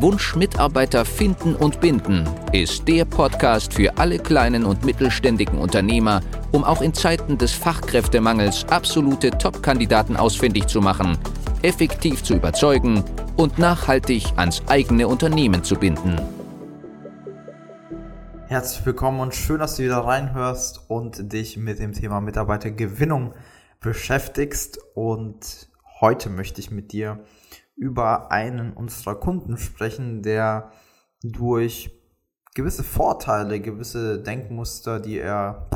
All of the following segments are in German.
Wunsch Mitarbeiter finden und binden ist der Podcast für alle kleinen und mittelständigen Unternehmer, um auch in Zeiten des Fachkräftemangels absolute Top-Kandidaten ausfindig zu machen, effektiv zu überzeugen und nachhaltig ans eigene Unternehmen zu binden. Herzlich willkommen und schön, dass du wieder reinhörst und dich mit dem Thema Mitarbeitergewinnung beschäftigst. Und heute möchte ich mit dir über einen unserer Kunden sprechen, der durch gewisse Vorteile, gewisse Denkmuster, die er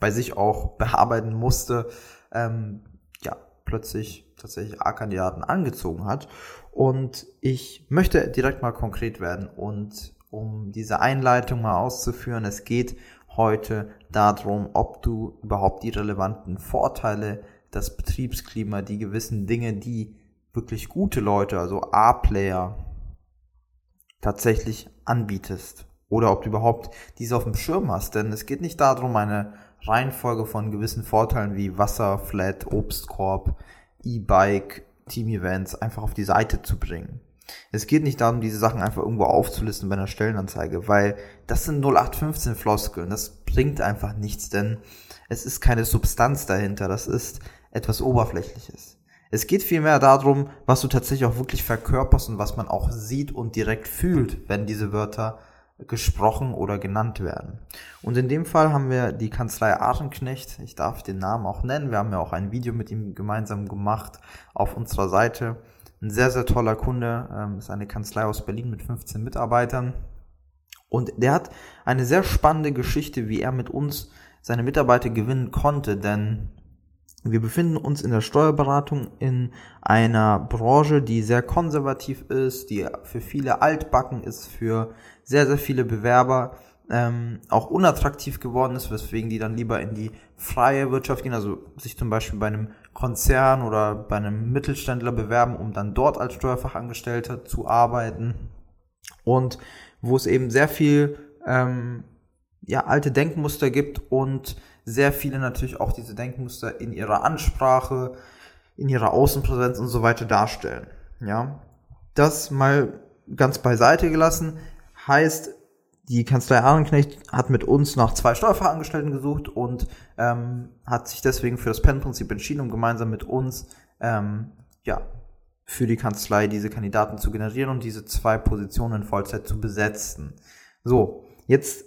bei sich auch bearbeiten musste, ähm, ja, plötzlich tatsächlich A-Kandidaten angezogen hat. Und ich möchte direkt mal konkret werden und um diese Einleitung mal auszuführen. Es geht heute darum, ob du überhaupt die relevanten Vorteile, das Betriebsklima, die gewissen Dinge, die wirklich gute Leute, also A-Player, tatsächlich anbietest. Oder ob du überhaupt diese auf dem Schirm hast. Denn es geht nicht darum, eine Reihenfolge von gewissen Vorteilen wie Wasser, Flat, Obstkorb, E-Bike, Team-Events einfach auf die Seite zu bringen. Es geht nicht darum, diese Sachen einfach irgendwo aufzulisten bei einer Stellenanzeige, weil das sind 0815 Floskeln. Das bringt einfach nichts, denn es ist keine Substanz dahinter. Das ist etwas Oberflächliches. Es geht vielmehr darum, was du tatsächlich auch wirklich verkörperst und was man auch sieht und direkt fühlt, wenn diese Wörter gesprochen oder genannt werden. Und in dem Fall haben wir die Kanzlei Arenknecht, ich darf den Namen auch nennen, wir haben ja auch ein Video mit ihm gemeinsam gemacht auf unserer Seite ein sehr, sehr toller Kunde, ähm, ist eine Kanzlei aus Berlin mit 15 Mitarbeitern. Und der hat eine sehr spannende Geschichte, wie er mit uns seine Mitarbeiter gewinnen konnte, denn wir befinden uns in der Steuerberatung in einer Branche, die sehr konservativ ist, die für viele altbacken ist, für sehr, sehr viele Bewerber ähm, auch unattraktiv geworden ist, weswegen die dann lieber in die freie Wirtschaft gehen, also sich zum Beispiel bei einem Konzern oder bei einem Mittelständler bewerben, um dann dort als Steuerfachangestellter zu arbeiten. Und wo es eben sehr viel ähm, ja, alte Denkmuster gibt und sehr viele natürlich auch diese Denkmuster in ihrer Ansprache, in ihrer Außenpräsenz und so weiter darstellen. Ja, das mal ganz beiseite gelassen heißt, die Kanzlei Ahrenknecht hat mit uns nach zwei Steuerfachangestellten gesucht und ähm, hat sich deswegen für das PEN-Prinzip entschieden, um gemeinsam mit uns ähm, ja, für die Kanzlei diese Kandidaten zu generieren und diese zwei Positionen in Vollzeit zu besetzen. So, jetzt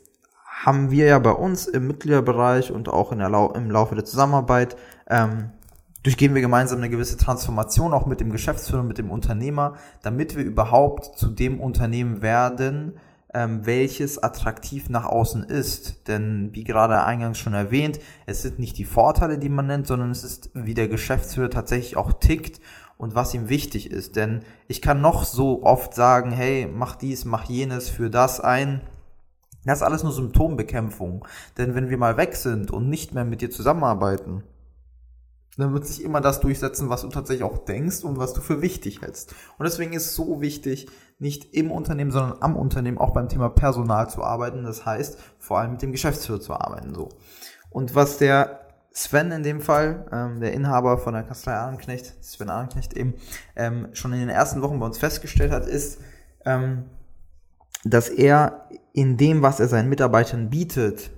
haben wir ja bei uns im Mitgliederbereich und auch in der Lau im Laufe der Zusammenarbeit ähm, durchgehen wir gemeinsam eine gewisse Transformation auch mit dem Geschäftsführer, mit dem Unternehmer, damit wir überhaupt zu dem Unternehmen werden, ähm, welches attraktiv nach außen ist. Denn wie gerade eingangs schon erwähnt, es sind nicht die Vorteile, die man nennt, sondern es ist, wie der Geschäftsführer tatsächlich auch tickt und was ihm wichtig ist. Denn ich kann noch so oft sagen, hey, mach dies, mach jenes, für das ein. Das ist alles nur Symptombekämpfung. Denn wenn wir mal weg sind und nicht mehr mit dir zusammenarbeiten, dann wird sich immer das durchsetzen, was du tatsächlich auch denkst und was du für wichtig hältst. Und deswegen ist es so wichtig, nicht im Unternehmen, sondern am Unternehmen auch beim Thema Personal zu arbeiten. Das heißt, vor allem mit dem Geschäftsführer zu arbeiten. So. Und was der Sven in dem Fall, ähm, der Inhaber von der Kanzlei Ahrenknecht, Sven Ahrenknecht eben, ähm, schon in den ersten Wochen bei uns festgestellt hat, ist, ähm, dass er in dem, was er seinen Mitarbeitern bietet,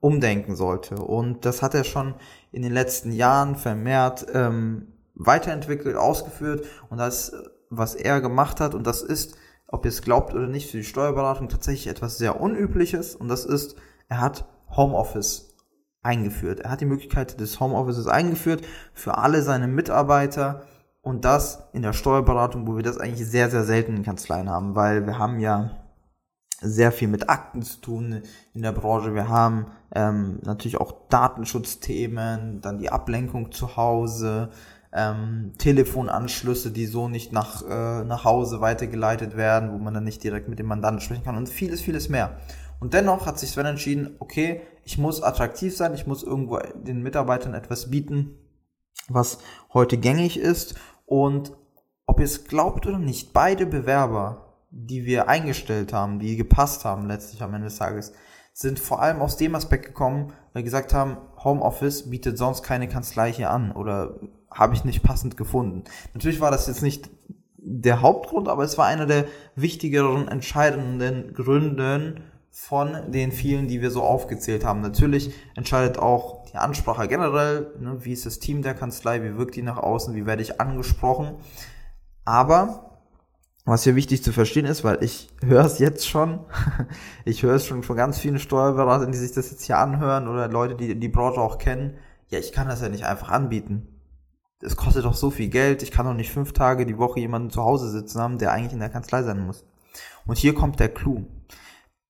umdenken sollte. Und das hat er schon in den letzten Jahren vermehrt ähm, weiterentwickelt, ausgeführt. Und das, was er gemacht hat, und das ist, ob ihr es glaubt oder nicht, für die Steuerberatung tatsächlich etwas sehr Unübliches. Und das ist, er hat Homeoffice eingeführt. Er hat die Möglichkeit des Homeoffices eingeführt für alle seine Mitarbeiter. Und das in der Steuerberatung, wo wir das eigentlich sehr, sehr selten in Kanzleien haben, weil wir haben ja sehr viel mit Akten zu tun in der Branche. Wir haben ähm, natürlich auch Datenschutzthemen, dann die Ablenkung zu Hause, ähm, Telefonanschlüsse, die so nicht nach, äh, nach Hause weitergeleitet werden, wo man dann nicht direkt mit dem Mandanten sprechen kann und vieles, vieles mehr. Und dennoch hat sich Sven entschieden, okay, ich muss attraktiv sein, ich muss irgendwo den Mitarbeitern etwas bieten, was heute gängig ist. Und ob ihr es glaubt oder nicht, beide Bewerber, die wir eingestellt haben, die gepasst haben letztlich am Ende des Tages, sind vor allem aus dem Aspekt gekommen, weil wir gesagt haben, Homeoffice bietet sonst keine Kanzlei hier an oder habe ich nicht passend gefunden. Natürlich war das jetzt nicht der Hauptgrund, aber es war einer der wichtigeren, entscheidenden Gründen von den vielen, die wir so aufgezählt haben. Natürlich entscheidet auch die Ansprache generell, ne, wie ist das Team der Kanzlei, wie wirkt die nach außen, wie werde ich angesprochen. Aber was hier wichtig zu verstehen ist, weil ich höre es jetzt schon, ich höre es schon von ganz vielen Steuerberatern, die sich das jetzt hier anhören oder Leute, die die Branche auch kennen, ja, ich kann das ja nicht einfach anbieten. Das kostet doch so viel Geld, ich kann doch nicht fünf Tage die Woche jemanden zu Hause sitzen haben, der eigentlich in der Kanzlei sein muss. Und hier kommt der Clou.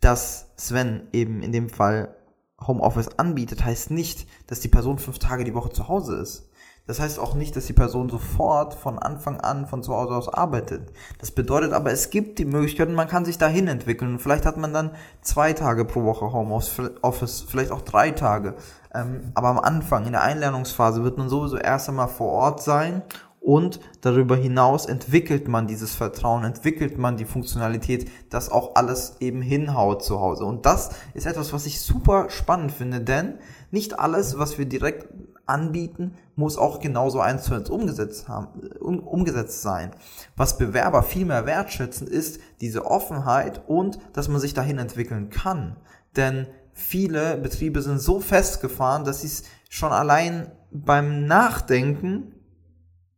Dass Sven eben in dem Fall Homeoffice anbietet, heißt nicht, dass die Person fünf Tage die Woche zu Hause ist. Das heißt auch nicht, dass die Person sofort von Anfang an von zu Hause aus arbeitet. Das bedeutet aber, es gibt die Möglichkeit und man kann sich dahin entwickeln. Vielleicht hat man dann zwei Tage pro Woche Homeoffice, vielleicht auch drei Tage. Ähm, aber am Anfang, in der Einlernungsphase, wird man sowieso erst einmal vor Ort sein und darüber hinaus entwickelt man dieses Vertrauen, entwickelt man die Funktionalität, dass auch alles eben hinhaut zu Hause. Und das ist etwas, was ich super spannend finde, denn nicht alles, was wir direkt anbieten, muss auch genauso eins zu eins umgesetzt, haben, um, umgesetzt sein. Was Bewerber viel mehr wertschätzen, ist diese Offenheit und dass man sich dahin entwickeln kann. Denn viele Betriebe sind so festgefahren, dass sie es schon allein beim Nachdenken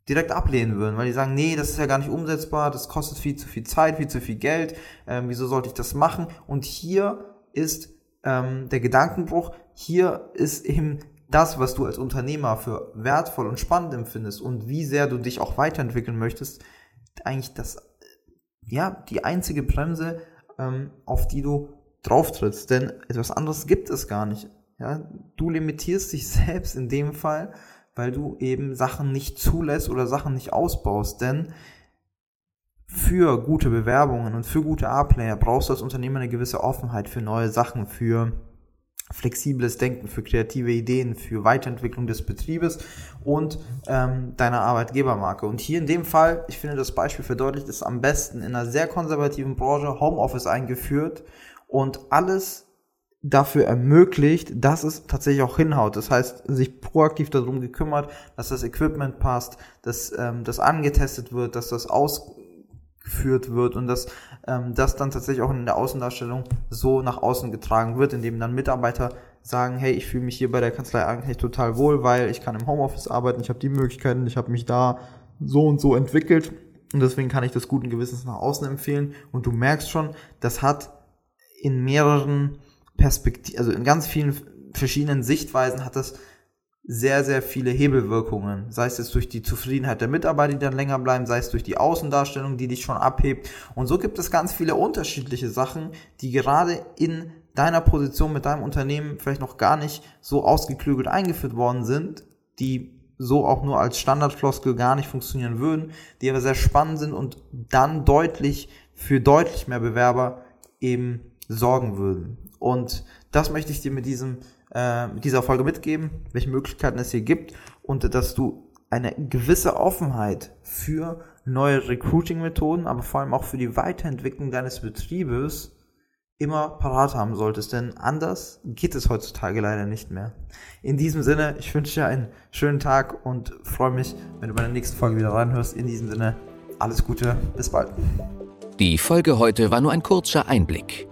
direkt ablehnen würden, weil die sagen, nee, das ist ja gar nicht umsetzbar, das kostet viel zu viel Zeit, viel zu viel Geld, ähm, wieso sollte ich das machen? Und hier ist ähm, der Gedankenbruch, hier ist eben das, was du als Unternehmer für wertvoll und spannend empfindest und wie sehr du dich auch weiterentwickeln möchtest, eigentlich das, ja, die einzige Bremse, ähm, auf die du drauf trittst. Denn etwas anderes gibt es gar nicht. Ja, du limitierst dich selbst in dem Fall, weil du eben Sachen nicht zulässt oder Sachen nicht ausbaust. Denn für gute Bewerbungen und für gute A-Player brauchst du als Unternehmer eine gewisse Offenheit für neue Sachen, für flexibles Denken, für kreative Ideen, für Weiterentwicklung des Betriebes und ähm, deiner Arbeitgebermarke. Und hier in dem Fall, ich finde das Beispiel verdeutlicht, ist am besten in einer sehr konservativen Branche Homeoffice eingeführt und alles dafür ermöglicht, dass es tatsächlich auch hinhaut. Das heißt, sich proaktiv darum gekümmert, dass das Equipment passt, dass ähm, das angetestet wird, dass das aus geführt wird und dass ähm, das dann tatsächlich auch in der Außendarstellung so nach außen getragen wird, indem dann Mitarbeiter sagen, hey, ich fühle mich hier bei der Kanzlei eigentlich total wohl, weil ich kann im Homeoffice arbeiten, ich habe die Möglichkeiten, ich habe mich da so und so entwickelt. Und deswegen kann ich das guten Gewissens nach außen empfehlen. Und du merkst schon, das hat in mehreren Perspektiven, also in ganz vielen verschiedenen Sichtweisen hat das sehr, sehr viele Hebelwirkungen. Sei es durch die Zufriedenheit der Mitarbeiter, die dann länger bleiben, sei es durch die Außendarstellung, die dich schon abhebt. Und so gibt es ganz viele unterschiedliche Sachen, die gerade in deiner Position mit deinem Unternehmen vielleicht noch gar nicht so ausgeklügelt eingeführt worden sind, die so auch nur als Standardfloskel gar nicht funktionieren würden, die aber sehr spannend sind und dann deutlich für deutlich mehr Bewerber eben sorgen würden. Und das möchte ich dir mit diesem äh, dieser Folge mitgeben, welche Möglichkeiten es hier gibt und dass du eine gewisse Offenheit für neue Recruiting-Methoden, aber vor allem auch für die Weiterentwicklung deines Betriebes immer parat haben solltest, denn anders geht es heutzutage leider nicht mehr. In diesem Sinne, ich wünsche dir einen schönen Tag und freue mich, wenn du bei der nächsten Folge wieder reinhörst. In diesem Sinne, alles Gute, bis bald. Die Folge heute war nur ein kurzer Einblick.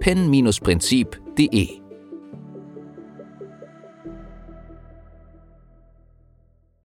www.pen-prinzip.de.